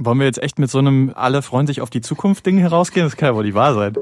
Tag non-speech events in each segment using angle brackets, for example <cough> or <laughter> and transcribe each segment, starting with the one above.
Wollen wir jetzt echt mit so einem alle freuen sich auf die Zukunft Ding herausgehen? Das kann ja wohl die wahr sein.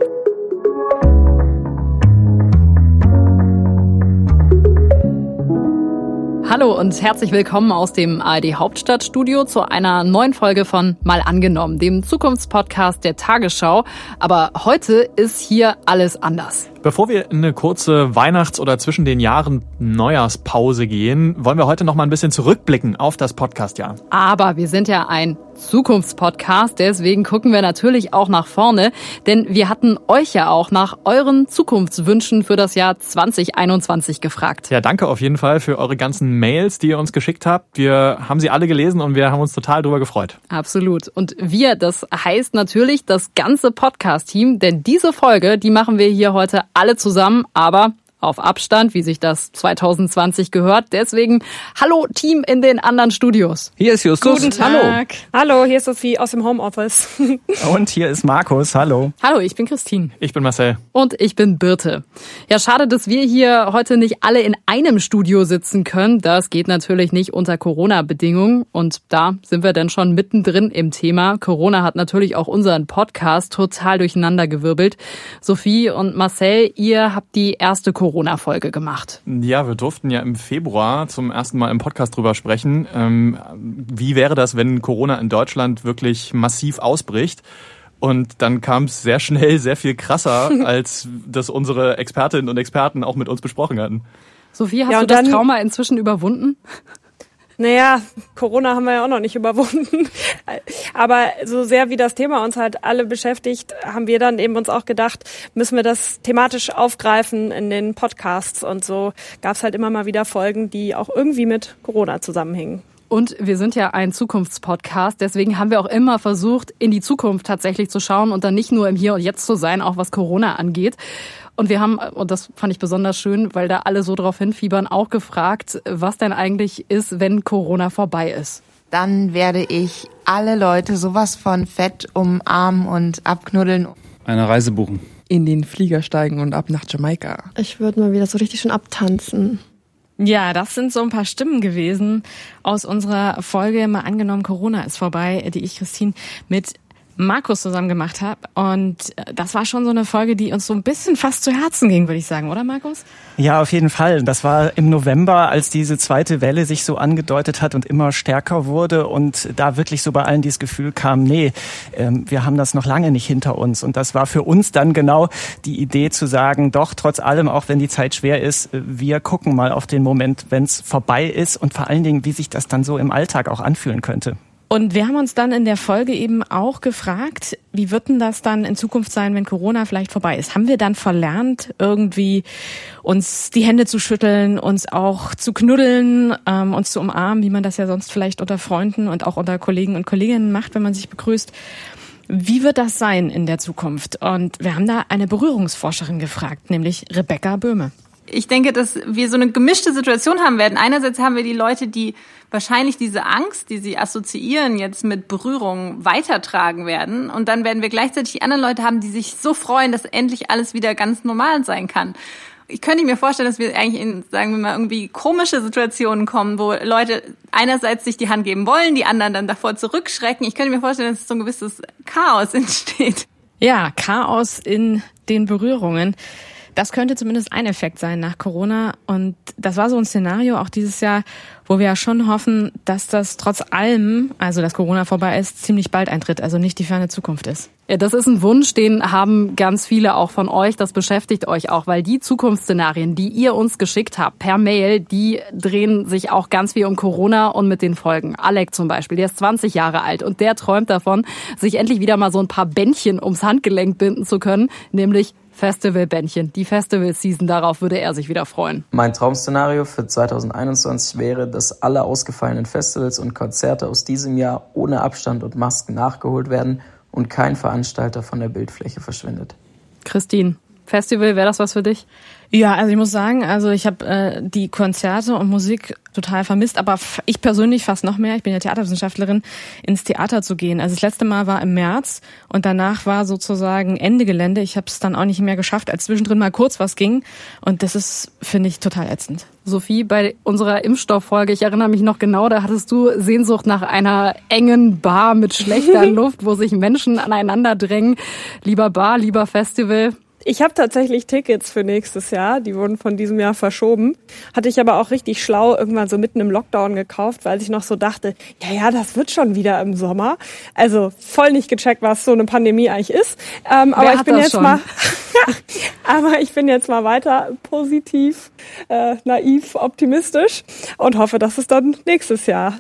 Hallo und herzlich willkommen aus dem ARD Hauptstadtstudio zu einer neuen Folge von Mal angenommen, dem Zukunftspodcast der Tagesschau. Aber heute ist hier alles anders. Bevor wir in eine kurze Weihnachts- oder zwischen den Jahren Neujahrspause gehen, wollen wir heute noch mal ein bisschen zurückblicken auf das Podcastjahr. Aber wir sind ja ein Zukunftspodcast, deswegen gucken wir natürlich auch nach vorne, denn wir hatten euch ja auch nach euren Zukunftswünschen für das Jahr 2021 gefragt. Ja, danke auf jeden Fall für eure ganzen Mails, die ihr uns geschickt habt. Wir haben sie alle gelesen und wir haben uns total darüber gefreut. Absolut. Und wir, das heißt natürlich das ganze Podcast-Team, denn diese Folge, die machen wir hier heute alle zusammen, aber auf Abstand, wie sich das 2020 gehört. Deswegen hallo Team in den anderen Studios. Hier ist Justus. Guten Tag. Hallo. Hallo, hier ist Sophie aus dem Homeoffice. <laughs> Und hier ist Markus. Hallo. Hallo, ich bin Christine. Ich bin Marcel. Und ich bin Birte. Ja, schade, dass wir hier heute nicht alle in einem Studio sitzen können. Das geht natürlich nicht unter Corona-Bedingungen. Und da sind wir dann schon mittendrin im Thema. Corona hat natürlich auch unseren Podcast total durcheinandergewirbelt. Sophie und Marcel, ihr habt die erste Corona Corona-Folge gemacht. Ja, wir durften ja im Februar zum ersten Mal im Podcast drüber sprechen. Ähm, wie wäre das, wenn Corona in Deutschland wirklich massiv ausbricht? Und dann kam es sehr schnell sehr viel krasser, <laughs> als das unsere Expertinnen und Experten auch mit uns besprochen hatten. Sophie, hast ja, du das Trauma inzwischen überwunden? Naja, Corona haben wir ja auch noch nicht überwunden. Aber so sehr wie das Thema uns halt alle beschäftigt, haben wir dann eben uns auch gedacht, müssen wir das thematisch aufgreifen in den Podcasts. Und so gab es halt immer mal wieder Folgen, die auch irgendwie mit Corona zusammenhängen. Und wir sind ja ein Zukunftspodcast, deswegen haben wir auch immer versucht, in die Zukunft tatsächlich zu schauen und dann nicht nur im Hier und Jetzt zu sein, auch was Corona angeht. Und wir haben, und das fand ich besonders schön, weil da alle so drauf hinfiebern, auch gefragt, was denn eigentlich ist, wenn Corona vorbei ist. Dann werde ich alle Leute sowas von fett umarmen und abknuddeln. Eine Reise buchen. In den Flieger steigen und ab nach Jamaika. Ich würde mal wieder so richtig schön abtanzen. Ja, das sind so ein paar Stimmen gewesen aus unserer Folge. Mal angenommen Corona ist vorbei, die ich Christine mit Markus zusammen gemacht habe. Und äh, das war schon so eine Folge, die uns so ein bisschen fast zu Herzen ging, würde ich sagen, oder Markus? Ja, auf jeden Fall. Das war im November, als diese zweite Welle sich so angedeutet hat und immer stärker wurde und da wirklich so bei allen dieses Gefühl kam, nee, ähm, wir haben das noch lange nicht hinter uns. Und das war für uns dann genau die Idee zu sagen, doch, trotz allem, auch wenn die Zeit schwer ist, äh, wir gucken mal auf den Moment, wenn es vorbei ist und vor allen Dingen, wie sich das dann so im Alltag auch anfühlen könnte. Und wir haben uns dann in der Folge eben auch gefragt, wie wird denn das dann in Zukunft sein, wenn Corona vielleicht vorbei ist? Haben wir dann verlernt, irgendwie uns die Hände zu schütteln, uns auch zu knuddeln, ähm, uns zu umarmen, wie man das ja sonst vielleicht unter Freunden und auch unter Kollegen und Kolleginnen macht, wenn man sich begrüßt? Wie wird das sein in der Zukunft? Und wir haben da eine Berührungsforscherin gefragt, nämlich Rebecca Böhme ich denke, dass wir so eine gemischte Situation haben werden. Einerseits haben wir die Leute, die wahrscheinlich diese Angst, die sie assoziieren, jetzt mit Berührung weitertragen werden. Und dann werden wir gleichzeitig die anderen Leute haben, die sich so freuen, dass endlich alles wieder ganz normal sein kann. Ich könnte mir vorstellen, dass wir eigentlich in, sagen wir mal, irgendwie komische Situationen kommen, wo Leute einerseits sich die Hand geben wollen, die anderen dann davor zurückschrecken. Ich könnte mir vorstellen, dass so ein gewisses Chaos <laughs> entsteht. Ja, Chaos in den Berührungen. Das könnte zumindest ein Effekt sein nach Corona. Und das war so ein Szenario auch dieses Jahr, wo wir ja schon hoffen, dass das trotz allem, also dass Corona vorbei ist, ziemlich bald eintritt, also nicht die ferne Zukunft ist. Ja, das ist ein Wunsch, den haben ganz viele auch von euch. Das beschäftigt euch auch, weil die Zukunftsszenarien, die ihr uns geschickt habt per Mail, die drehen sich auch ganz viel um Corona und mit den Folgen. Alec zum Beispiel, der ist 20 Jahre alt und der träumt davon, sich endlich wieder mal so ein paar Bändchen ums Handgelenk binden zu können, nämlich Festivalbändchen, die Festival-Season, darauf würde er sich wieder freuen. Mein Traum-Szenario für 2021 wäre, dass alle ausgefallenen Festivals und Konzerte aus diesem Jahr ohne Abstand und Masken nachgeholt werden und kein Veranstalter von der Bildfläche verschwindet. Christine. Festival, wäre das was für dich? Ja, also ich muss sagen, also ich habe äh, die Konzerte und Musik total vermisst, aber ich persönlich fast noch mehr, ich bin ja Theaterwissenschaftlerin, ins Theater zu gehen. Also das letzte Mal war im März und danach war sozusagen Ende Gelände. Ich habe es dann auch nicht mehr geschafft, als zwischendrin mal kurz was ging und das ist, finde ich, total ätzend. Sophie, bei unserer Impfstofffolge, ich erinnere mich noch genau, da hattest du Sehnsucht nach einer engen Bar mit schlechter <laughs> Luft, wo sich Menschen aneinander drängen. Lieber Bar, lieber Festival. Ich habe tatsächlich Tickets für nächstes Jahr, die wurden von diesem Jahr verschoben. Hatte ich aber auch richtig schlau irgendwann so mitten im Lockdown gekauft, weil ich noch so dachte, ja, ja, das wird schon wieder im Sommer. Also voll nicht gecheckt, was so eine Pandemie eigentlich ist. Ähm, aber ich bin jetzt schon? mal, <laughs> aber ich bin jetzt mal weiter positiv, äh, naiv, optimistisch und hoffe, dass es dann nächstes Jahr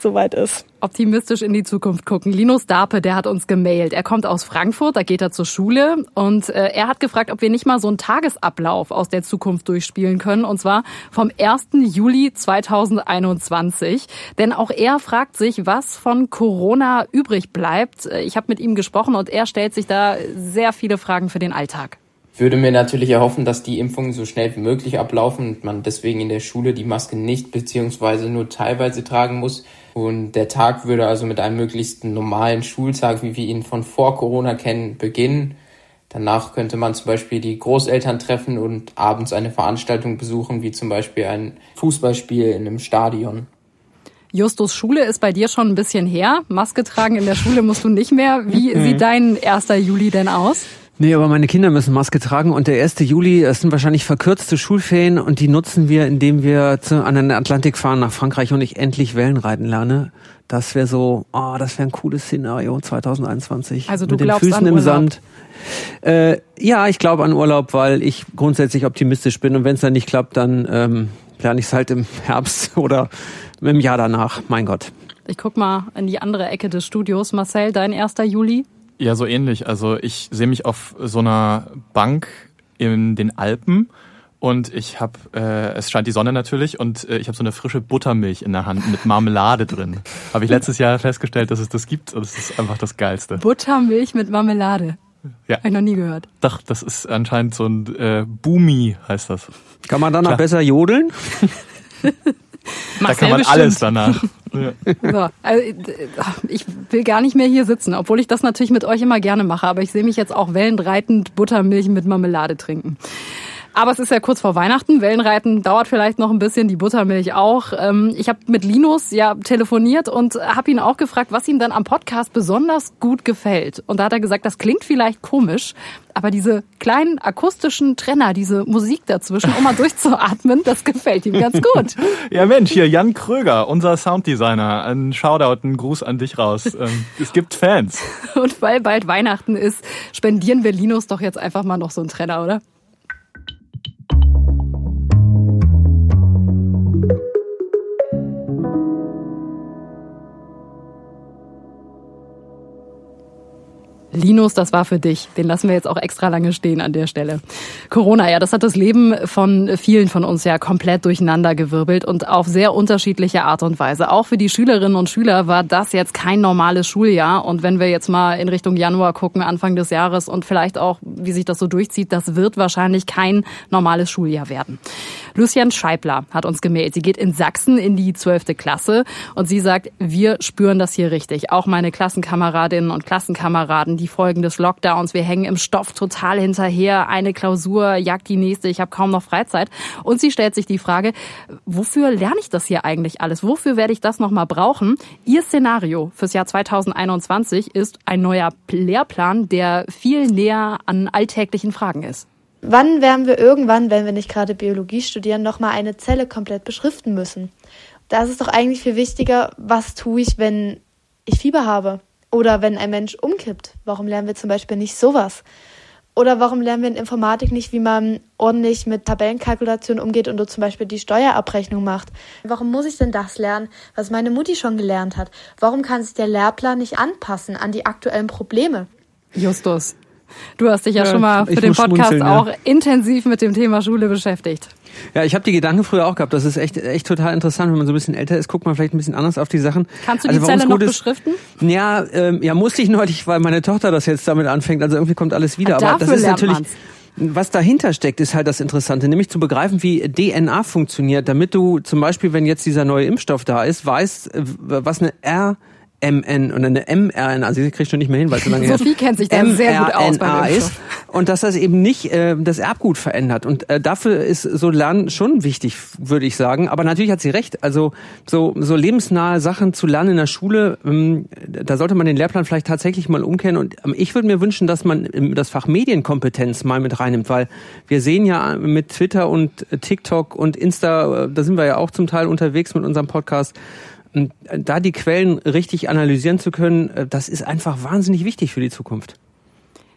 soweit ist. Optimistisch in die Zukunft gucken. Linus Dape, der hat uns gemailt. Er kommt aus Frankfurt, da geht er zur Schule und äh, er hat gefragt, ob wir nicht mal so einen Tagesablauf aus der Zukunft durchspielen können und zwar vom 1. Juli 2021. Denn auch er fragt sich, was von Corona übrig bleibt. Äh, ich habe mit ihm gesprochen und er stellt sich da sehr viele Fragen für den Alltag würde mir natürlich erhoffen, dass die Impfungen so schnell wie möglich ablaufen und man deswegen in der Schule die Maske nicht beziehungsweise nur teilweise tragen muss. Und der Tag würde also mit einem möglichst normalen Schultag, wie wir ihn von vor Corona kennen, beginnen. Danach könnte man zum Beispiel die Großeltern treffen und abends eine Veranstaltung besuchen, wie zum Beispiel ein Fußballspiel in einem Stadion. Justus, Schule ist bei dir schon ein bisschen her. Maske tragen in der Schule musst du nicht mehr. Wie mhm. sieht dein 1. Juli denn aus? Nee, aber meine Kinder müssen Maske tragen und der 1. Juli, das sind wahrscheinlich verkürzte Schulferien und die nutzen wir, indem wir zu, an den Atlantik fahren nach Frankreich und ich endlich Wellenreiten lerne. Das wäre so, oh, das wäre ein cooles Szenario 2021. Also du mit den glaubst Füßen an im Urlaub. Sand. Äh, ja, ich glaube an Urlaub, weil ich grundsätzlich optimistisch bin und wenn es dann nicht klappt, dann ähm, plane ich es halt im Herbst <laughs> oder im Jahr danach. Mein Gott. Ich guck mal in die andere Ecke des Studios. Marcel, dein 1. Juli? Ja, so ähnlich. Also ich sehe mich auf so einer Bank in den Alpen und ich habe, äh, es scheint die Sonne natürlich und äh, ich habe so eine frische Buttermilch in der Hand mit Marmelade drin. Habe ich letztes Jahr festgestellt, dass es das gibt und es ist einfach das Geilste. Buttermilch mit Marmelade. Ja. Habe ich noch nie gehört. Doch, das ist anscheinend so ein äh, Boomy, heißt das. Kann man danach besser jodeln? <laughs> da kann man bestimmt. alles danach. <laughs> Ja. So, also ich will gar nicht mehr hier sitzen, obwohl ich das natürlich mit euch immer gerne mache, aber ich sehe mich jetzt auch wellenreitend Buttermilch mit Marmelade trinken. Aber es ist ja kurz vor Weihnachten. Wellenreiten dauert vielleicht noch ein bisschen, die Buttermilch auch. Ähm, Ich habe mit Linus ja telefoniert und habe ihn auch gefragt, was ihm dann am Podcast besonders gut gefällt. Und da hat er gesagt, das klingt vielleicht komisch, aber diese kleinen akustischen Trenner, diese Musik dazwischen, um mal <laughs> durchzuatmen, das gefällt ihm ganz gut. <laughs> Ja Mensch, hier Jan Kröger, unser Sounddesigner. Ein Shoutout, ein Gruß an dich raus. Ähm, Es gibt Fans. <laughs> Und weil bald Weihnachten ist, spendieren wir Linus doch jetzt einfach mal noch so einen Trenner, oder? Linus, das war für dich. Den lassen wir jetzt auch extra lange stehen an der Stelle. Corona, ja, das hat das Leben von vielen von uns ja komplett durcheinander gewirbelt und auf sehr unterschiedliche Art und Weise. Auch für die Schülerinnen und Schüler war das jetzt kein normales Schuljahr. Und wenn wir jetzt mal in Richtung Januar gucken, Anfang des Jahres und vielleicht auch, wie sich das so durchzieht, das wird wahrscheinlich kein normales Schuljahr werden. Lucian Scheibler hat uns gemeldet. Sie geht in Sachsen in die zwölfte Klasse und sie sagt, wir spüren das hier richtig. Auch meine Klassenkameradinnen und Klassenkameraden, die Folgen des Lockdowns, wir hängen im Stoff total hinterher. Eine Klausur jagt die nächste. Ich habe kaum noch Freizeit. Und sie stellt sich die Frage, wofür lerne ich das hier eigentlich alles? Wofür werde ich das nochmal brauchen? Ihr Szenario fürs Jahr 2021 ist ein neuer Lehrplan, der viel näher an alltäglichen Fragen ist. Wann werden wir irgendwann, wenn wir nicht gerade Biologie studieren, nochmal eine Zelle komplett beschriften müssen? Da ist es doch eigentlich viel wichtiger, was tue ich, wenn ich Fieber habe? Oder wenn ein Mensch umkippt? Warum lernen wir zum Beispiel nicht sowas? Oder warum lernen wir in Informatik nicht, wie man ordentlich mit Tabellenkalkulationen umgeht und du zum Beispiel die Steuerabrechnung macht? Warum muss ich denn das lernen, was meine Mutti schon gelernt hat? Warum kann sich der Lehrplan nicht anpassen an die aktuellen Probleme? Justus, du hast dich ja, Ja, schon mal für den Podcast ja. auch intensiv mit dem Thema Schule beschäftigt. Ja, ich habe die Gedanken früher auch gehabt. Das ist echt, echt total interessant. Wenn man so ein bisschen älter ist, guckt man vielleicht ein bisschen anders auf die Sachen. Kannst du die Also, Zelle noch ist- beschriften? Ja, ähm, ja, musste ich neulich, weil meine Tochter das jetzt damit anfängt. Also irgendwie kommt alles wieder. Aber das dafür ist lernt natürlich. man's. Was dahinter steckt, ist halt das Interessante, nämlich zu begreifen, wie DNA funktioniert, damit du zum Beispiel, wenn jetzt dieser neue Impfstoff da ist, weißt, äh, was eine R MN und eine mRNA, also sie kriegt schon nicht mehr hin, weil so lange <laughs> Sophie kennt sich da sehr gut aus beim ist und dass das eben nicht äh, das Erbgut verändert. Und äh, dafür ist so Lernen schon wichtig, würde ich sagen, aber natürlich hat sie recht, also so so lebensnahe Sachen zu lernen in der Schule, ähm, da sollte man den Lehrplan vielleicht tatsächlich mal umkehren. Und ähm, ich würde mir wünschen, dass man ähm, das Fach Medienkompetenz mal mit reinnimmt, weil wir sehen ja mit Twitter und TikTok und Insta, äh, da sind wir ja auch zum Teil unterwegs mit unserem Podcast, da die Quellen richtig analysieren zu können, äh, das ist einfach wahnsinnig wichtig für die Zukunft.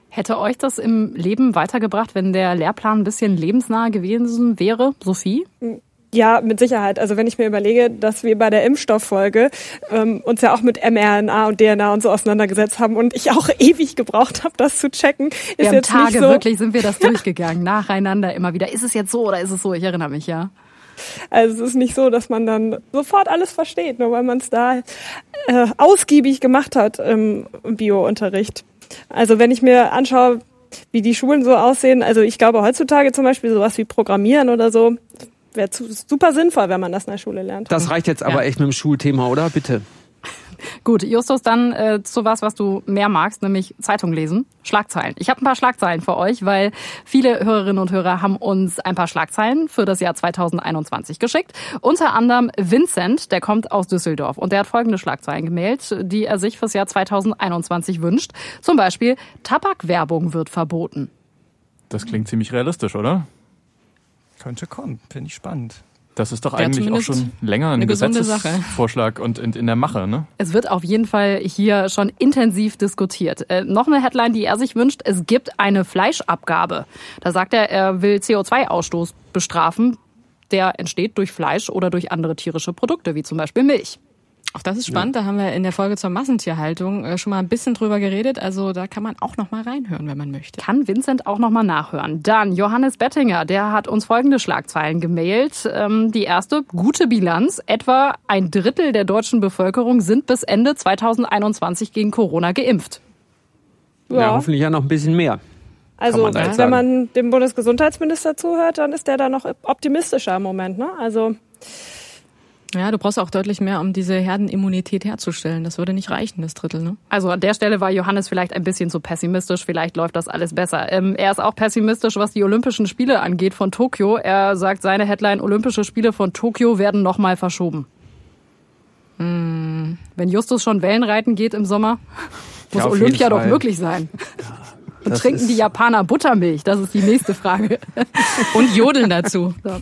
Hätte euch das im Leben weitergebracht, wenn der Lehrplan ein bisschen lebensnah gewesen wäre, Sophie? Ja, mit Sicherheit. Also wenn ich mir überlege, dass wir bei der Impfstofffolge ähm, uns ja auch mit mRNA und DNA und so auseinandergesetzt haben und ich auch <laughs> ewig gebraucht habe, das zu checken, ist wir jetzt haben Tage nicht so. wirklich sind wir das <laughs> durchgegangen, nacheinander immer wieder. Ist es jetzt so oder ist es so? Ich erinnere mich ja. Also es ist nicht so, dass man dann sofort alles versteht, nur weil man es da äh, ausgiebig gemacht hat im Bio-Unterricht. Also wenn ich mir anschaue, wie die Schulen so aussehen, also ich glaube heutzutage zum Beispiel sowas wie Programmieren oder so, wäre super sinnvoll, wenn man das in der Schule lernt. Das reicht jetzt aber ja. echt mit dem Schulthema, oder? Bitte. Gut, Justus, dann äh, zu was, was du mehr magst, nämlich Zeitung lesen. Schlagzeilen. Ich habe ein paar Schlagzeilen für euch, weil viele Hörerinnen und Hörer haben uns ein paar Schlagzeilen für das Jahr 2021 geschickt. Unter anderem Vincent, der kommt aus Düsseldorf und der hat folgende Schlagzeilen gemeldet, die er sich fürs Jahr 2021 wünscht. Zum Beispiel Tabakwerbung wird verboten. Das klingt ziemlich realistisch, oder? Könnte kommen, finde ich spannend. Das ist doch eigentlich auch schon länger ein Gesetzesvorschlag und in, in, der Mache, ne? Es wird auf jeden Fall hier schon intensiv diskutiert. Äh, noch eine Headline, die er sich wünscht. Es gibt eine Fleischabgabe. Da sagt er, er will CO2-Ausstoß bestrafen, der entsteht durch Fleisch oder durch andere tierische Produkte, wie zum Beispiel Milch. Auch das ist spannend. Ja. Da haben wir in der Folge zur Massentierhaltung äh, schon mal ein bisschen drüber geredet. Also da kann man auch noch mal reinhören, wenn man möchte. Kann Vincent auch noch mal nachhören. Dann Johannes Bettinger, der hat uns folgende Schlagzeilen gemailt. Ähm, die erste, gute Bilanz. Etwa ein Drittel der deutschen Bevölkerung sind bis Ende 2021 gegen Corona geimpft. Ja, ja hoffentlich ja noch ein bisschen mehr. Also man wenn man dem Bundesgesundheitsminister zuhört, dann ist der da noch optimistischer im Moment. Ne? Also ja, du brauchst auch deutlich mehr, um diese Herdenimmunität herzustellen. Das würde nicht reichen, das Drittel. Ne? Also an der Stelle war Johannes vielleicht ein bisschen zu pessimistisch. Vielleicht läuft das alles besser. Ähm, er ist auch pessimistisch, was die Olympischen Spiele angeht von Tokio. Er sagt, seine Headline Olympische Spiele von Tokio werden nochmal verschoben. Hm. Wenn Justus schon Wellenreiten geht im Sommer, <laughs> muss ja, Olympia doch möglich sein. Ja. Trinken die Japaner Buttermilch? Das ist die nächste Frage. <laughs> Und jodeln dazu. So.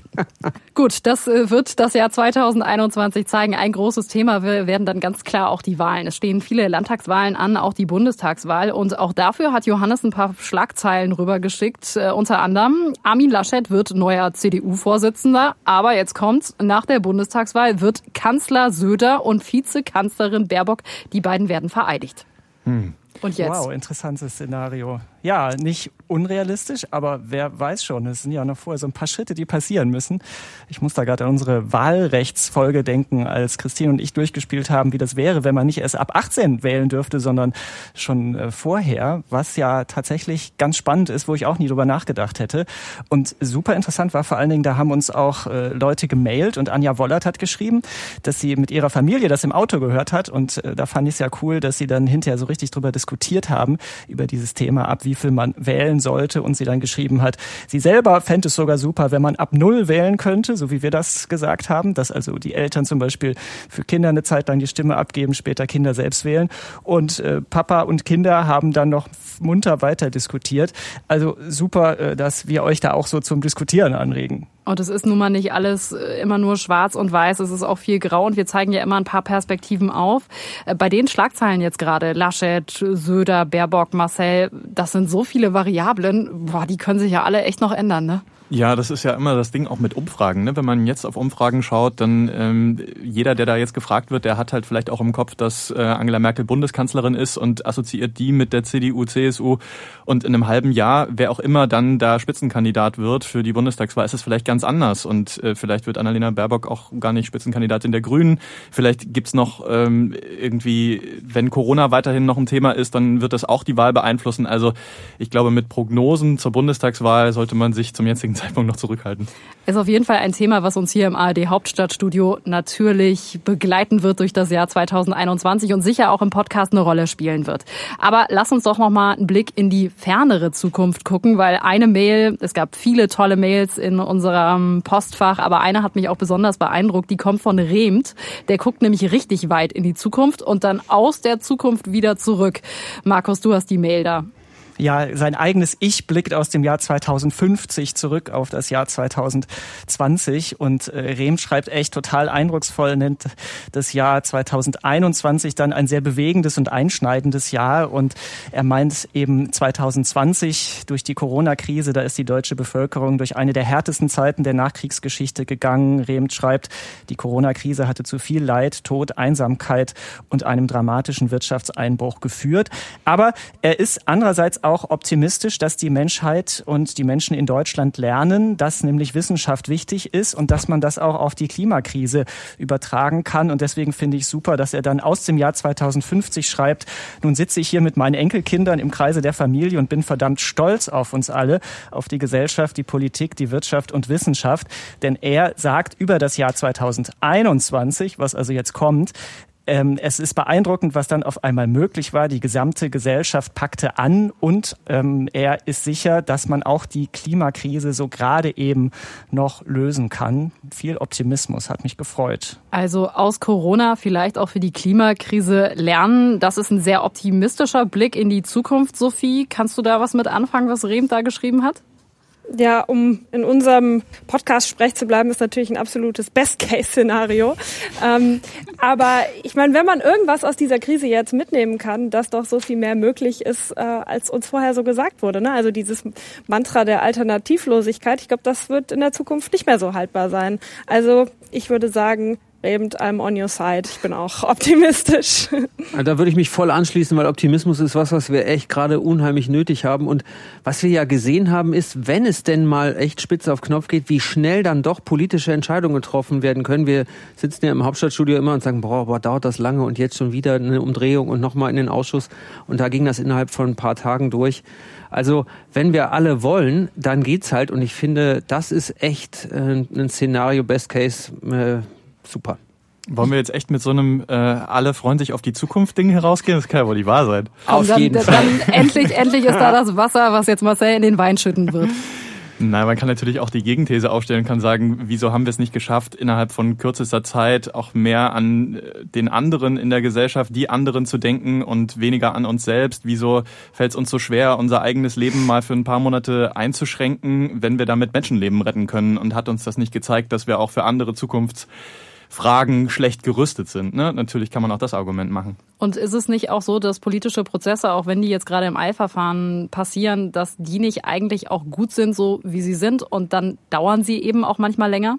Gut, das äh, wird das Jahr 2021 zeigen. Ein großes Thema werden dann ganz klar auch die Wahlen. Es stehen viele Landtagswahlen an, auch die Bundestagswahl. Und auch dafür hat Johannes ein paar Schlagzeilen rübergeschickt. Äh, unter anderem, Armin Laschet wird neuer CDU-Vorsitzender. Aber jetzt kommt's, nach der Bundestagswahl wird Kanzler Söder und Vizekanzlerin Baerbock, die beiden werden vereidigt. Hm. Und jetzt? Wow, interessantes Szenario. Ja, nicht unrealistisch, aber wer weiß schon, es sind ja noch vorher so ein paar Schritte, die passieren müssen. Ich muss da gerade an unsere Wahlrechtsfolge denken, als Christine und ich durchgespielt haben, wie das wäre, wenn man nicht erst ab 18 wählen dürfte, sondern schon äh, vorher, was ja tatsächlich ganz spannend ist, wo ich auch nie drüber nachgedacht hätte. Und super interessant war vor allen Dingen, da haben uns auch äh, Leute gemailt und Anja Wollert hat geschrieben, dass sie mit ihrer Familie das im Auto gehört hat und äh, da fand ich es ja cool, dass sie dann hinterher so richtig drüber diskutiert haben, über dieses Thema, ab wie viel man wählen sollte und sie dann geschrieben hat, sie selber fände es sogar super, wenn man ab null wählen könnte, so wie wir das gesagt haben, dass also die Eltern zum Beispiel für Kinder eine Zeit lang die Stimme abgeben, später Kinder selbst wählen. Und äh, Papa und Kinder haben dann noch munter weiter diskutiert. Also super, äh, dass wir euch da auch so zum Diskutieren anregen. Und es ist nun mal nicht alles äh, immer nur schwarz und weiß, es ist auch viel grau und wir zeigen ja immer ein paar Perspektiven auf. Äh, bei den Schlagzeilen jetzt gerade, Laschet, Söder, Baerbock, Marcel, das sind so viele Variablen, boah, die können sich ja alle echt noch ändern, ne? Ja, das ist ja immer das Ding auch mit Umfragen. Ne? Wenn man jetzt auf Umfragen schaut, dann ähm, jeder, der da jetzt gefragt wird, der hat halt vielleicht auch im Kopf, dass äh, Angela Merkel Bundeskanzlerin ist und assoziiert die mit der CDU, CSU. Und in einem halben Jahr, wer auch immer dann da Spitzenkandidat wird für die Bundestagswahl, ist es vielleicht ganz anders. Und äh, vielleicht wird Annalena Baerbock auch gar nicht Spitzenkandidatin der Grünen. Vielleicht gibt's noch ähm, irgendwie, wenn Corona weiterhin noch ein Thema ist, dann wird das auch die Wahl beeinflussen. Also ich glaube, mit Prognosen zur Bundestagswahl sollte man sich zum jetzigen Zeitpunkt noch zurückhalten. Ist auf jeden Fall ein Thema, was uns hier im ARD Hauptstadtstudio natürlich begleiten wird durch das Jahr 2021 und sicher auch im Podcast eine Rolle spielen wird. Aber lass uns doch noch mal einen Blick in die fernere Zukunft gucken, weil eine Mail, es gab viele tolle Mails in unserem Postfach, aber eine hat mich auch besonders beeindruckt, die kommt von Remt. Der guckt nämlich richtig weit in die Zukunft und dann aus der Zukunft wieder zurück. Markus, du hast die Mail da ja, sein eigenes Ich blickt aus dem Jahr 2050 zurück auf das Jahr 2020 und äh, Rehm schreibt echt total eindrucksvoll, nennt das Jahr 2021 dann ein sehr bewegendes und einschneidendes Jahr und er meint eben 2020 durch die Corona-Krise, da ist die deutsche Bevölkerung durch eine der härtesten Zeiten der Nachkriegsgeschichte gegangen. Rehm schreibt, die Corona-Krise hatte zu viel Leid, Tod, Einsamkeit und einem dramatischen Wirtschaftseinbruch geführt. Aber er ist andererseits auch optimistisch, dass die Menschheit und die Menschen in Deutschland lernen, dass nämlich Wissenschaft wichtig ist und dass man das auch auf die Klimakrise übertragen kann. Und deswegen finde ich super, dass er dann aus dem Jahr 2050 schreibt, nun sitze ich hier mit meinen Enkelkindern im Kreise der Familie und bin verdammt stolz auf uns alle, auf die Gesellschaft, die Politik, die Wirtschaft und Wissenschaft. Denn er sagt über das Jahr 2021, was also jetzt kommt, ähm, es ist beeindruckend, was dann auf einmal möglich war. Die gesamte Gesellschaft packte an und ähm, er ist sicher, dass man auch die Klimakrise so gerade eben noch lösen kann. Viel Optimismus hat mich gefreut. Also aus Corona vielleicht auch für die Klimakrise lernen. Das ist ein sehr optimistischer Blick in die Zukunft, Sophie. Kannst du da was mit anfangen, was Rehm da geschrieben hat? Ja, um in unserem Podcast-Sprech zu bleiben, ist natürlich ein absolutes Best-Case-Szenario. Ähm, aber ich meine, wenn man irgendwas aus dieser Krise jetzt mitnehmen kann, dass doch so viel mehr möglich ist, äh, als uns vorher so gesagt wurde. Ne? Also dieses Mantra der Alternativlosigkeit, ich glaube, das wird in der Zukunft nicht mehr so haltbar sein. Also ich würde sagen, Eben, I'm on your side. Ich bin auch <laughs> optimistisch. Da würde ich mich voll anschließen, weil Optimismus ist was, was wir echt gerade unheimlich nötig haben. Und was wir ja gesehen haben, ist, wenn es denn mal echt spitze auf Knopf geht, wie schnell dann doch politische Entscheidungen getroffen werden können. Wir sitzen ja im Hauptstadtstudio immer und sagen, boah, boah dauert das lange und jetzt schon wieder eine Umdrehung und nochmal in den Ausschuss. Und da ging das innerhalb von ein paar Tagen durch. Also wenn wir alle wollen, dann geht's halt. Und ich finde, das ist echt äh, ein Szenario Best Case. Äh, super. Wollen wir jetzt echt mit so einem äh, alle freuen sich auf die Zukunft Ding herausgehen? Das kann ja wohl nicht wahr sein. Auf dann, jeden dann, Fall. Dann endlich, endlich ist da <laughs> das Wasser, was jetzt Marcel in den Wein schütten wird. Nein, man kann natürlich auch die Gegenthese aufstellen und kann sagen, wieso haben wir es nicht geschafft, innerhalb von kürzester Zeit auch mehr an äh, den anderen in der Gesellschaft, die anderen zu denken und weniger an uns selbst? Wieso fällt es uns so schwer, unser eigenes Leben mal für ein paar Monate einzuschränken, wenn wir damit Menschenleben retten können? Und hat uns das nicht gezeigt, dass wir auch für andere Zukunfts Fragen schlecht gerüstet sind. Ne? Natürlich kann man auch das Argument machen. Und ist es nicht auch so, dass politische Prozesse, auch wenn die jetzt gerade im Eilverfahren passieren, dass die nicht eigentlich auch gut sind, so wie sie sind und dann dauern sie eben auch manchmal länger?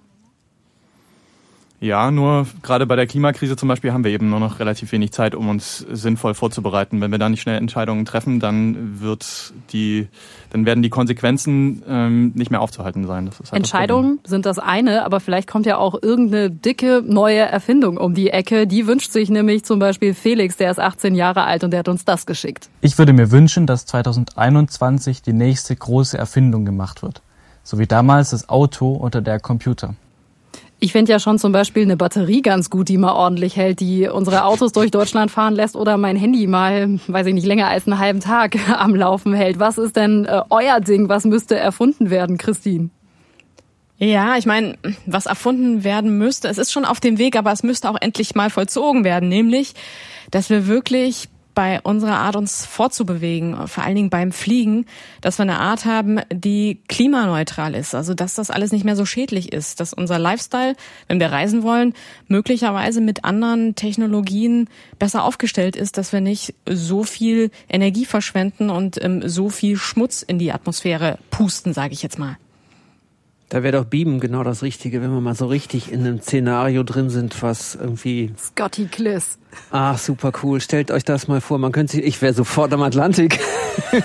Ja, nur gerade bei der Klimakrise zum Beispiel haben wir eben nur noch relativ wenig Zeit, um uns sinnvoll vorzubereiten. Wenn wir da nicht schnell Entscheidungen treffen, dann wird die, dann werden die Konsequenzen ähm, nicht mehr aufzuhalten sein. Das ist halt Entscheidungen das sind das eine, aber vielleicht kommt ja auch irgendeine dicke neue Erfindung um die Ecke. Die wünscht sich nämlich zum Beispiel Felix, der ist 18 Jahre alt und der hat uns das geschickt. Ich würde mir wünschen, dass 2021 die nächste große Erfindung gemacht wird. So wie damals das Auto oder der Computer. Ich finde ja schon zum Beispiel eine Batterie ganz gut, die mal ordentlich hält, die unsere Autos durch Deutschland fahren lässt oder mein Handy mal, weiß ich nicht, länger als einen halben Tag <laughs> am Laufen hält. Was ist denn äh, euer Ding? Was müsste erfunden werden, Christine? Ja, ich meine, was erfunden werden müsste, es ist schon auf dem Weg, aber es müsste auch endlich mal vollzogen werden, nämlich, dass wir wirklich bei unserer Art, uns fortzubewegen, vor allen Dingen beim Fliegen, dass wir eine Art haben, die klimaneutral ist. Also dass das alles nicht mehr so schädlich ist, dass unser Lifestyle, wenn wir reisen wollen, möglicherweise mit anderen Technologien besser aufgestellt ist, dass wir nicht so viel Energie verschwenden und ähm, so viel Schmutz in die Atmosphäre pusten, sage ich jetzt mal. Da wäre doch Beamen genau das Richtige, wenn wir mal so richtig in einem Szenario drin sind, was irgendwie. Scotty Kliss. Ach, super cool. Stellt euch das mal vor. Man könnte sich, ich wäre sofort am Atlantik.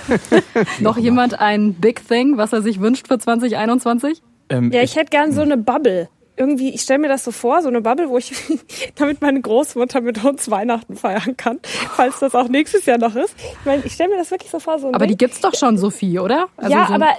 <laughs> Noch jemand ein Big Thing, was er sich wünscht für 2021? Ähm, ja, ich hätte gern so eine Bubble. Irgendwie, ich stelle mir das so vor, so eine Bubble, wo ich, <laughs> damit meine Großmutter mit uns Weihnachten feiern kann, falls das auch nächstes Jahr noch ist. Ich meine, ich stelle mir das wirklich so vor, so Aber Ding. die gibt's doch schon, Sophie, oder? Also ja, so aber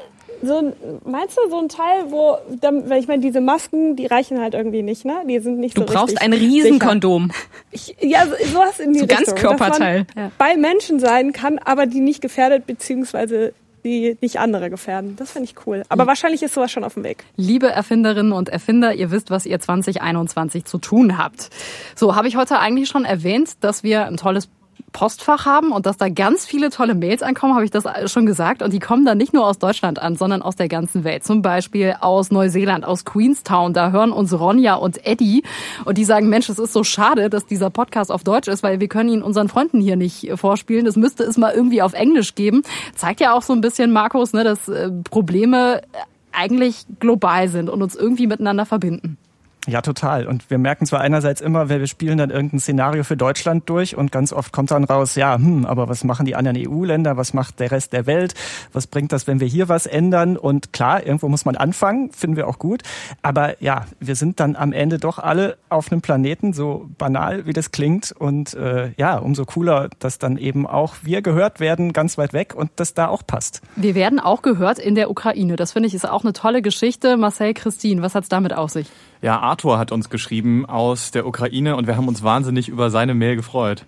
so ein, meinst du so ein Teil, wo, dann, weil ich meine, diese Masken, die reichen halt irgendwie nicht, ne? Die sind nicht Du so brauchst richtig ein Riesenkondom. Ich, ja, so, sowas in die So Richtung. Ganzkörperteil. Dass man bei Menschen sein kann, aber die nicht gefährdet, beziehungsweise die nicht andere gefährden. Das finde ich cool. Aber wahrscheinlich ist sowas schon auf dem Weg. Liebe Erfinderinnen und Erfinder, ihr wisst, was ihr 2021 zu tun habt. So, habe ich heute eigentlich schon erwähnt, dass wir ein tolles Postfach haben und dass da ganz viele tolle Mails ankommen, habe ich das schon gesagt. Und die kommen dann nicht nur aus Deutschland an, sondern aus der ganzen Welt. Zum Beispiel aus Neuseeland, aus Queenstown. Da hören uns Ronja und Eddie und die sagen, Mensch, es ist so schade, dass dieser Podcast auf Deutsch ist, weil wir können ihn unseren Freunden hier nicht vorspielen. Das müsste es mal irgendwie auf Englisch geben. Zeigt ja auch so ein bisschen, Markus, ne, dass äh, Probleme eigentlich global sind und uns irgendwie miteinander verbinden. Ja, total. Und wir merken zwar einerseits immer, wir spielen dann irgendein Szenario für Deutschland durch und ganz oft kommt dann raus, ja, hm, aber was machen die anderen EU-Länder, was macht der Rest der Welt, was bringt das, wenn wir hier was ändern? Und klar, irgendwo muss man anfangen, finden wir auch gut. Aber ja, wir sind dann am Ende doch alle auf einem Planeten, so banal wie das klingt. Und äh, ja, umso cooler, dass dann eben auch wir gehört werden, ganz weit weg und das da auch passt. Wir werden auch gehört in der Ukraine. Das finde ich ist auch eine tolle Geschichte. Marcel Christine, was hat's damit auf sich? Ja, Arthur hat uns geschrieben aus der Ukraine und wir haben uns wahnsinnig über seine Mail gefreut.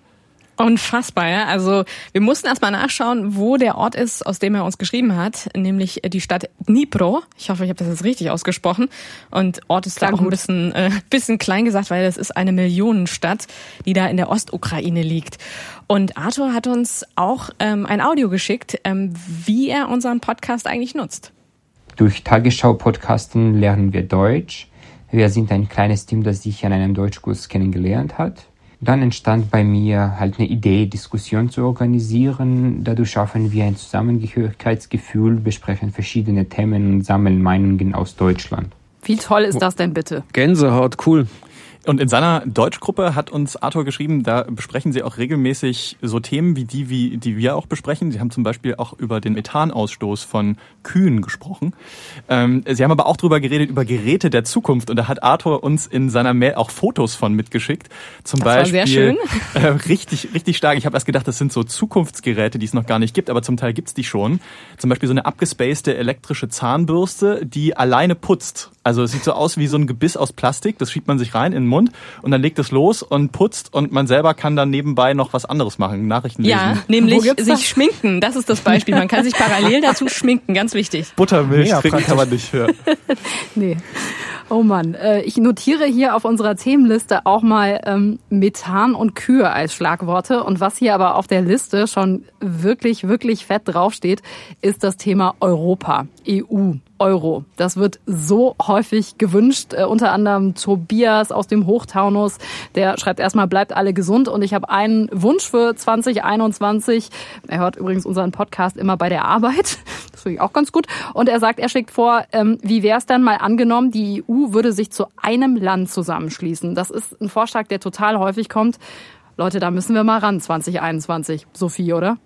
Unfassbar, ja. Also wir mussten erstmal nachschauen, wo der Ort ist, aus dem er uns geschrieben hat, nämlich die Stadt Dnipro. Ich hoffe, ich habe das jetzt richtig ausgesprochen. Und Ort ist da auch ein bisschen, äh, <laughs> bisschen klein gesagt, weil das ist eine Millionenstadt, die da in der Ostukraine liegt. Und Arthur hat uns auch ähm, ein Audio geschickt, ähm, wie er unseren Podcast eigentlich nutzt. Durch Tagesschau-Podcasten lernen wir Deutsch. Wir sind ein kleines Team, das sich an einem Deutschkurs kennengelernt hat. Dann entstand bei mir halt eine Idee, Diskussion zu organisieren. Dadurch schaffen wir ein Zusammengehörigkeitsgefühl, besprechen verschiedene Themen und sammeln Meinungen aus Deutschland. Wie toll ist das denn bitte? Gänsehaut, cool. Und in seiner Deutschgruppe hat uns Arthur geschrieben, da besprechen sie auch regelmäßig so Themen wie die, wie, die wir auch besprechen. Sie haben zum Beispiel auch über den Methanausstoß von Kühen gesprochen. Ähm, sie haben aber auch darüber geredet, über Geräte der Zukunft. Und da hat Arthur uns in seiner Mail auch Fotos von mitgeschickt. Zum Das war Beispiel sehr schön. <laughs> Äh, richtig, richtig stark. Ich habe erst gedacht, das sind so Zukunftsgeräte, die es noch gar nicht gibt, aber zum Teil gibt's die schon. Zum Beispiel so eine abgespacede elektrische Zahnbürste, die alleine putzt. Also es sieht so aus wie so ein Gebiss aus Plastik, das schiebt man sich rein in den Mund und dann legt es los und putzt und man selber kann dann nebenbei noch was anderes machen, Nachrichten lesen. Ja, nämlich sich das? schminken. Das ist das Beispiel. Man kann sich <laughs> parallel dazu schminken, ganz wichtig. Buttermilch Mega trinken kann man nicht hören. <laughs> Nee. Oh Mann, äh, ich notiere hier auf unserer Themenliste auch mal ähm, Methan und Kühe als Schlagworte. Und was hier aber auf der Liste schon wirklich, wirklich fett draufsteht, ist das Thema Europa, EU. Euro. Das wird so häufig gewünscht. Äh, unter anderem Tobias aus dem Hochtaunus, der schreibt erstmal, bleibt alle gesund. Und ich habe einen Wunsch für 2021. Er hört übrigens unseren Podcast immer bei der Arbeit. <laughs> Das finde ich auch ganz gut. Und er sagt, er schlägt vor, ähm, wie wäre es denn mal angenommen, die EU würde sich zu einem Land zusammenschließen. Das ist ein Vorschlag, der total häufig kommt. Leute, da müssen wir mal ran 2021. Sophie, oder?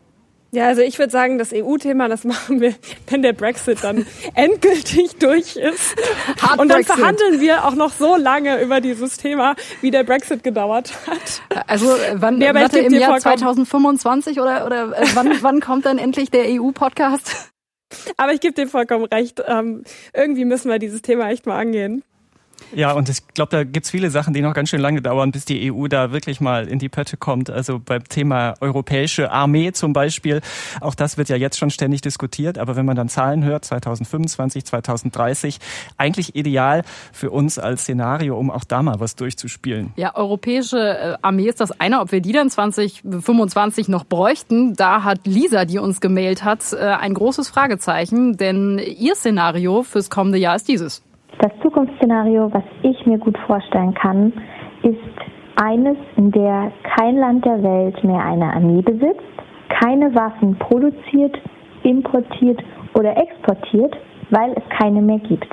Ja, also ich würde sagen, das EU-Thema, das machen wir, <laughs> wenn der Brexit dann <laughs> endgültig durch ist. Hard Und dann Brexit. verhandeln wir auch noch so lange über dieses Thema, wie der Brexit gedauert hat. Also äh, wann Nee, warte, im Jahr vollkommen- 2025 oder, oder äh, wann, <laughs> wann kommt dann endlich der EU-Podcast? Aber ich gebe dir vollkommen recht. Ähm, irgendwie müssen wir dieses Thema echt mal angehen. Ja, und ich glaube, da gibt's viele Sachen, die noch ganz schön lange dauern, bis die EU da wirklich mal in die Pötte kommt. Also beim Thema europäische Armee zum Beispiel, auch das wird ja jetzt schon ständig diskutiert. Aber wenn man dann Zahlen hört, 2025, 2030, eigentlich ideal für uns als Szenario, um auch da mal was durchzuspielen. Ja, europäische äh, Armee ist das eine. Ob wir die dann 2025 noch bräuchten, da hat Lisa, die uns gemailt hat, äh, ein großes Fragezeichen. Denn ihr Szenario fürs kommende Jahr ist dieses. Das Zukunftsszenario, was ich mir gut vorstellen kann, ist eines, in der kein Land der Welt mehr eine Armee besitzt, keine Waffen produziert, importiert oder exportiert, weil es keine mehr gibt.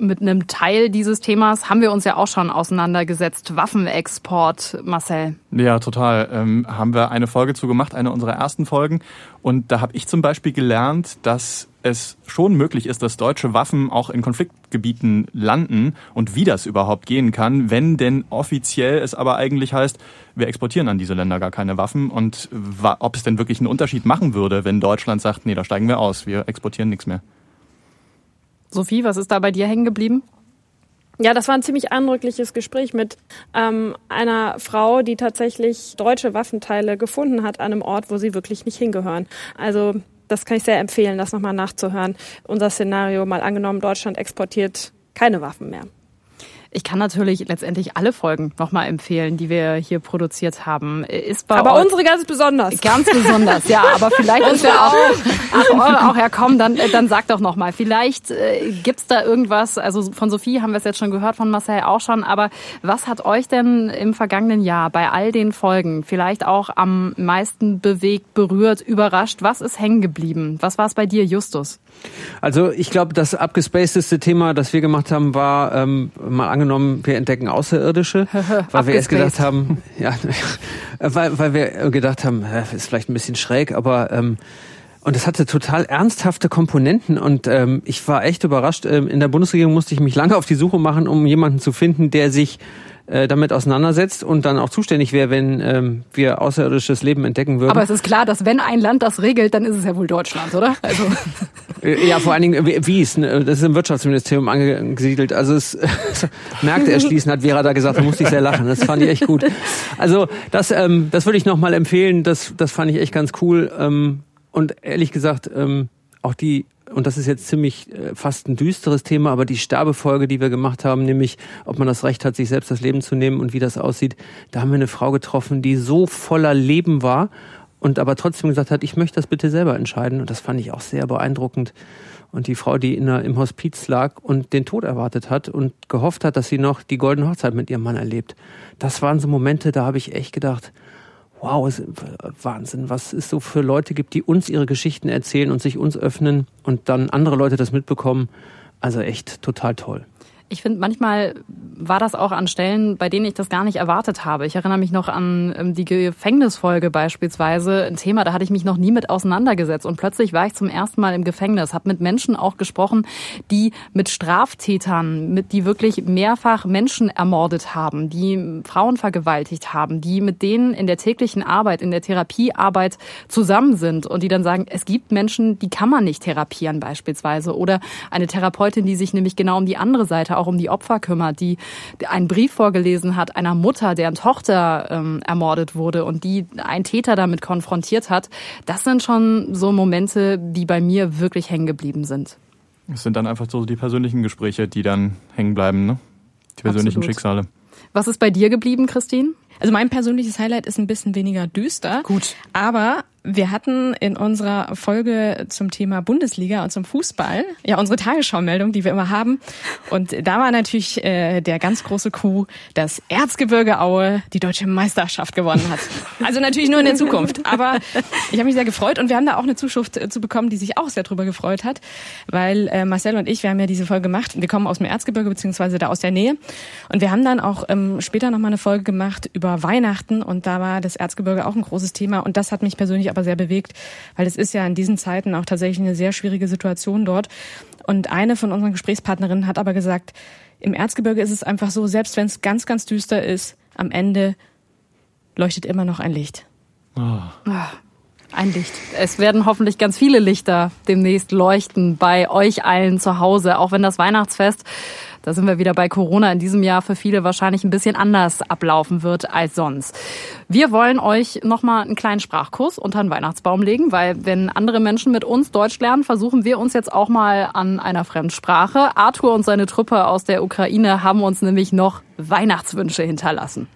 Mit einem Teil dieses Themas haben wir uns ja auch schon auseinandergesetzt. Waffenexport, Marcel. Ja, total. Ähm, haben wir eine Folge zu gemacht, eine unserer ersten Folgen. Und da habe ich zum Beispiel gelernt, dass es schon möglich ist, dass deutsche Waffen auch in Konfliktgebieten landen und wie das überhaupt gehen kann, wenn denn offiziell es aber eigentlich heißt, wir exportieren an diese Länder gar keine Waffen und ob es denn wirklich einen Unterschied machen würde, wenn Deutschland sagt, nee, da steigen wir aus, wir exportieren nichts mehr. Sophie, was ist da bei dir hängen geblieben? Ja, das war ein ziemlich eindrückliches Gespräch mit ähm, einer Frau, die tatsächlich deutsche Waffenteile gefunden hat an einem Ort, wo sie wirklich nicht hingehören. Also das kann ich sehr empfehlen, das nochmal nachzuhören. Unser Szenario mal angenommen, Deutschland exportiert keine Waffen mehr. Ich kann natürlich letztendlich alle Folgen nochmal empfehlen, die wir hier produziert haben. Ist bei aber unsere ganz besonders. Ganz besonders, ja. Aber <laughs> vielleicht ist ja auch, ach, eure auch, ja komm, dann, äh, dann sag doch nochmal. Vielleicht äh, gibt's da irgendwas, also von Sophie haben wir es jetzt schon gehört, von Marcel auch schon, aber was hat euch denn im vergangenen Jahr bei all den Folgen vielleicht auch am meisten bewegt, berührt, überrascht? Was ist hängen geblieben? Was war es bei dir, Justus? Also ich glaube, das abgespacedeste Thema, das wir gemacht haben, war ähm, mal angenommen, wir entdecken Außerirdische, <laughs> weil wir jetzt gedacht haben, <laughs> ja, <laughs> weil, weil wir gedacht haben, ist vielleicht ein bisschen schräg, aber ähm, und es hatte total ernsthafte Komponenten und ähm, ich war echt überrascht. Ähm, in der Bundesregierung musste ich mich lange auf die Suche machen, um jemanden zu finden, der sich äh, damit auseinandersetzt und dann auch zuständig wäre, wenn ähm, wir außerirdisches Leben entdecken würden. Aber es ist klar, dass wenn ein Land das regelt, dann ist es ja wohl Deutschland, oder? Also <laughs> äh, ja, vor allen Dingen wie es, ne? das ist im Wirtschaftsministerium angesiedelt. Also <laughs> es Märkte erschließen hat Vera da gesagt, da musste ich sehr lachen. Das fand ich echt gut. Also das, ähm, das würde ich nochmal empfehlen. Das, das fand ich echt ganz cool. Ähm, und ehrlich gesagt, ähm, auch die und das ist jetzt ziemlich äh, fast ein düsteres Thema, aber die Sterbefolge, die wir gemacht haben, nämlich ob man das Recht hat, sich selbst das Leben zu nehmen und wie das aussieht, da haben wir eine Frau getroffen, die so voller Leben war und aber trotzdem gesagt hat, ich möchte das bitte selber entscheiden. Und das fand ich auch sehr beeindruckend. Und die Frau, die in der, im Hospiz lag und den Tod erwartet hat und gehofft hat, dass sie noch die goldene Hochzeit mit ihrem Mann erlebt. Das waren so Momente, da habe ich echt gedacht, wow, Wahnsinn, was es so für Leute gibt, die uns ihre Geschichten erzählen und sich uns öffnen und dann andere Leute das mitbekommen. Also echt total toll. Ich finde, manchmal war das auch an Stellen, bei denen ich das gar nicht erwartet habe. Ich erinnere mich noch an ähm, die Gefängnisfolge beispielsweise, ein Thema, da hatte ich mich noch nie mit auseinandergesetzt. Und plötzlich war ich zum ersten Mal im Gefängnis, habe mit Menschen auch gesprochen, die mit Straftätern, mit die wirklich mehrfach Menschen ermordet haben, die Frauen vergewaltigt haben, die mit denen in der täglichen Arbeit, in der Therapiearbeit zusammen sind und die dann sagen, es gibt Menschen, die kann man nicht therapieren beispielsweise. Oder eine Therapeutin, die sich nämlich genau um die andere Seite auch um die Opfer kümmert, die einen Brief vorgelesen hat einer Mutter, deren Tochter ähm, ermordet wurde und die ein Täter damit konfrontiert hat. Das sind schon so Momente, die bei mir wirklich hängen geblieben sind. Es sind dann einfach so die persönlichen Gespräche, die dann hängen bleiben, ne? Die persönlichen Absolut. Schicksale. Was ist bei dir geblieben, Christine? Also mein persönliches Highlight ist ein bisschen weniger düster. Gut. Aber wir hatten in unserer Folge zum Thema Bundesliga und zum Fußball ja unsere Tagesschau-Meldung, die wir immer haben. Und da war natürlich äh, der ganz große Coup, dass Erzgebirge Aue die deutsche Meisterschaft gewonnen hat. Also natürlich nur in der Zukunft. Aber ich habe mich sehr gefreut und wir haben da auch eine Zuschrift äh, zu bekommen, die sich auch sehr drüber gefreut hat, weil äh, Marcel und ich, wir haben ja diese Folge gemacht. Wir kommen aus dem Erzgebirge beziehungsweise da aus der Nähe und wir haben dann auch ähm, später noch mal eine Folge gemacht über Weihnachten und da war das Erzgebirge auch ein großes Thema und das hat mich persönlich aber sehr bewegt, weil es ist ja in diesen Zeiten auch tatsächlich eine sehr schwierige Situation dort. Und eine von unseren Gesprächspartnerinnen hat aber gesagt, im Erzgebirge ist es einfach so, selbst wenn es ganz, ganz düster ist, am Ende leuchtet immer noch ein Licht. Oh. Ein Licht. Es werden hoffentlich ganz viele Lichter demnächst leuchten bei euch allen zu Hause, auch wenn das Weihnachtsfest da sind wir wieder bei Corona in diesem Jahr für viele wahrscheinlich ein bisschen anders ablaufen wird als sonst. Wir wollen euch nochmal einen kleinen Sprachkurs unter den Weihnachtsbaum legen, weil wenn andere Menschen mit uns Deutsch lernen, versuchen wir uns jetzt auch mal an einer Fremdsprache. Arthur und seine Truppe aus der Ukraine haben uns nämlich noch Weihnachtswünsche hinterlassen.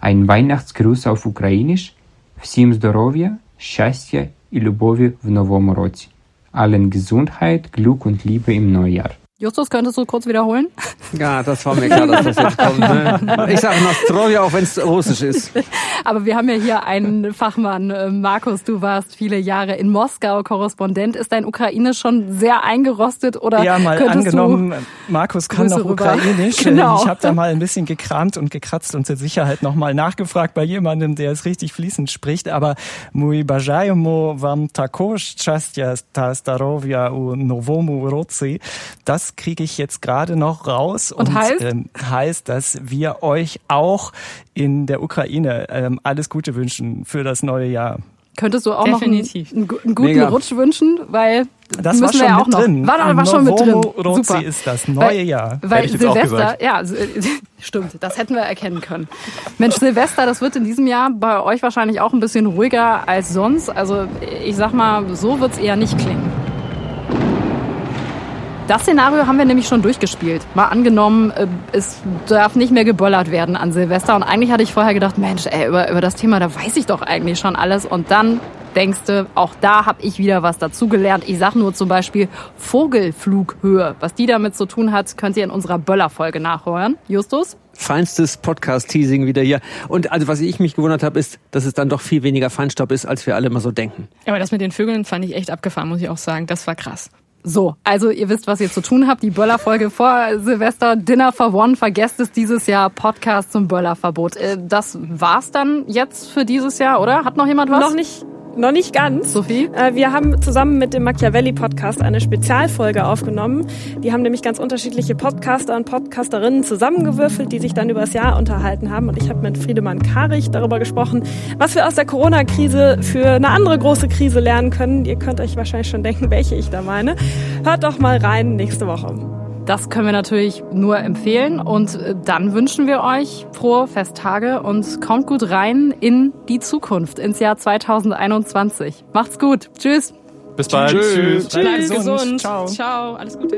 Ein Weihnachtsgruß auf Ukrainisch. Всім здоров'я, щастя і любові в новому році. Allen Gesundheit, Glück und Liebe im Neujahr. Justus, könntest du kurz wiederholen? Ja, das war mir klar, dass das jetzt kommt. Ne? Ich sage Nostrovia, auch wenn es russisch ist. <laughs> Aber wir haben ja hier einen Fachmann. Äh, Markus, du warst viele Jahre in Moskau Korrespondent. Ist dein Ukrainisch schon sehr eingerostet? oder Ja, mal angenommen, Markus kann Grüße noch. Ukrainisch. <laughs> Genau. Ich habe da mal ein bisschen gekramt und gekratzt und zur Sicherheit nochmal nachgefragt bei jemandem, der es richtig fließend spricht. Aber Mui Bajajmo Vam Takosh Chastya u Novomu Roci. Das das kriege ich jetzt gerade noch raus Und heißt? ähm, heißt, dass wir euch auch in der Ukraine ähm, alles Gute wünschen für das neue Jahr. Könntest du auch Definitiv. noch einen, einen, guten Mega. Rutsch wünschen, weil Das müssen war wir schon ja auch mit noch. drin. War, war schon mit drin. Rozi Super. ist das neue weil, Jahr. Weil Silvester, gesagt. ja, <laughs> stimmt, das hätten wir erkennen können. Mensch, Silvester, das wird in diesem Jahr bei euch wahrscheinlich auch ein bisschen ruhiger als sonst. Also ich sag mal, so wird's eher nicht klingen. Das Szenario haben wir nämlich schon durchgespielt. Mal angenommen, äh, es darf nicht mehr geböllert werden an Silvester. Und eigentlich hatte ich vorher gedacht, Mensch, ey, über, über das Thema, da weiß ich doch eigentlich schon alles. Und dann denkst du, auch da habe ich wieder was dazugelernt. Ich sag nur zum Beispiel Vogelflughöhe. Was die damit zu tun hat, könnt ihr in unserer Böller-Folge nachhören. Justus? Feinstes Podcast-Teasing wieder hier. Und also was ich mich gewundert habe, ist, dass es dann doch viel weniger Feinstaub ist, als wir alle immer so denken. Aber das mit den Vögeln fand ich echt abgefahren, muss ich auch sagen. Das war krass. So, also ihr wisst, was ihr zu tun habt. Die Böller-Folge vor Silvester, Dinner for One, vergesst es dieses Jahr, Podcast zum Böllerverbot. Äh, Das war's dann jetzt für dieses Jahr, oder? Hat noch jemand was? Noch nicht, noch nicht ganz. Sophie? Äh, Wir haben zusammen mit dem Machiavelli-Podcast eine Spezialfolge aufgenommen. Die haben nämlich ganz unterschiedliche Podcaster und Podcasterinnen zusammengewürfelt, die sich dann über das Jahr unterhalten haben. Und ich habe mit Friedemann Karich darüber gesprochen, was wir aus der Corona-Krise für eine andere große Krise lernen können. Ihr könnt euch wahrscheinlich schon denken, welche ich da meine. Hört doch mal rein nächste Woche. Das können wir natürlich nur empfehlen. Und äh, dann wünschen wir euch frohe Festtage und kommt gut rein in die Zukunft, ins Jahr 2021. Macht's gut. Tschüss. Bis bald. Bleibt Bleibt gesund. Ciao. Ciao. Alles Gute.